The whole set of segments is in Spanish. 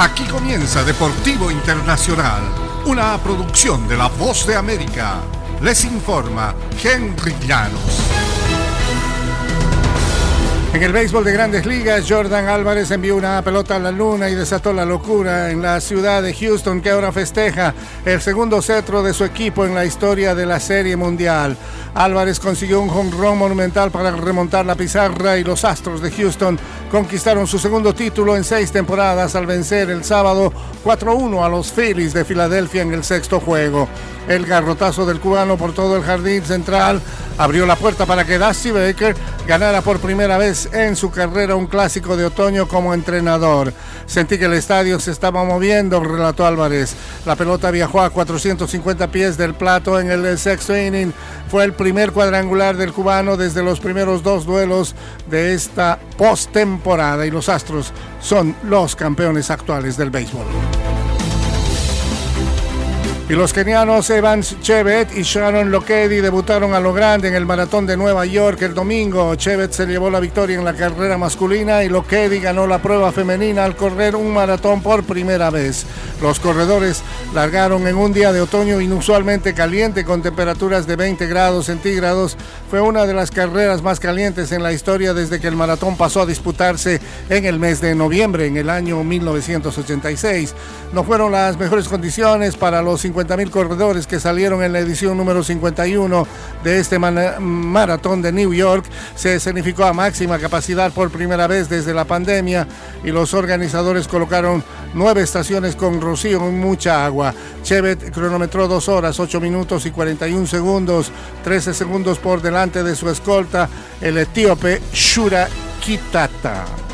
Aquí comienza Deportivo Internacional, una producción de La Voz de América. Les informa Henry Llanos. En el béisbol de grandes ligas, Jordan Álvarez envió una pelota a la luna y desató la locura en la ciudad de Houston, que ahora festeja el segundo cetro de su equipo en la historia de la Serie Mundial. Álvarez consiguió un home run monumental para remontar la pizarra y los Astros de Houston conquistaron su segundo título en seis temporadas al vencer el sábado 4-1 a los Phillies de Filadelfia en el sexto juego. El garrotazo del cubano por todo el jardín central abrió la puerta para que Dusty Baker ganara por primera vez en su carrera un clásico de otoño como entrenador. Sentí que el estadio se estaba moviendo, relató Álvarez. La pelota viajó a 450 pies del plato en el sexto inning. Fue el primer cuadrangular del cubano desde los primeros dos duelos de esta postemporada y los Astros son los campeones actuales del béisbol. Y los kenianos Evans Chevet y Sharon Lokedi debutaron a lo grande en el maratón de Nueva York el domingo. Chevet se llevó la victoria en la carrera masculina y Lokedi ganó la prueba femenina al correr un maratón por primera vez. Los corredores largaron en un día de otoño inusualmente caliente con temperaturas de 20 grados centígrados. Fue una de las carreras más calientes en la historia desde que el maratón pasó a disputarse en el mes de noviembre en el año 1986. No fueron las mejores condiciones para los 50 mil corredores que salieron en la edición número 51 de este maratón de New York se escenificó a máxima capacidad por primera vez desde la pandemia y los organizadores colocaron nueve estaciones con rocío y mucha agua. Chevet cronometró dos horas, 8 minutos y 41 segundos, 13 segundos por delante de su escolta, el etíope Shura Kitata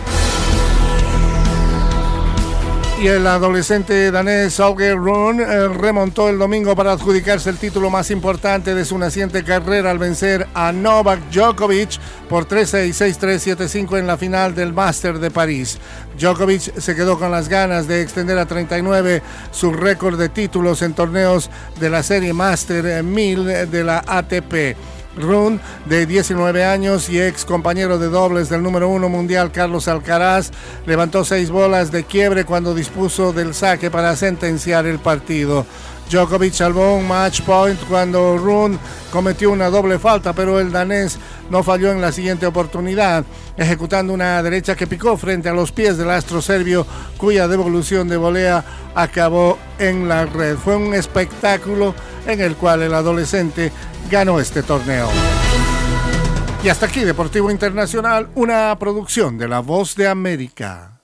y el adolescente danés Auge Rune eh, remontó el domingo para adjudicarse el título más importante de su naciente carrera al vencer a Novak Djokovic por 3-6, 6-3, 7-5 en la final del Master de París. Djokovic se quedó con las ganas de extender a 39 su récord de títulos en torneos de la serie Master 1000 de la ATP. Run, de 19 años y ex compañero de dobles del número uno mundial Carlos Alcaraz, levantó seis bolas de quiebre cuando dispuso del saque para sentenciar el partido. Djokovic salvó match point cuando Run cometió una doble falta, pero el danés no falló en la siguiente oportunidad, ejecutando una derecha que picó frente a los pies del astro serbio, cuya devolución de volea acabó en la red. Fue un espectáculo en el cual el adolescente ganó este torneo. Y hasta aquí Deportivo Internacional, una producción de La Voz de América.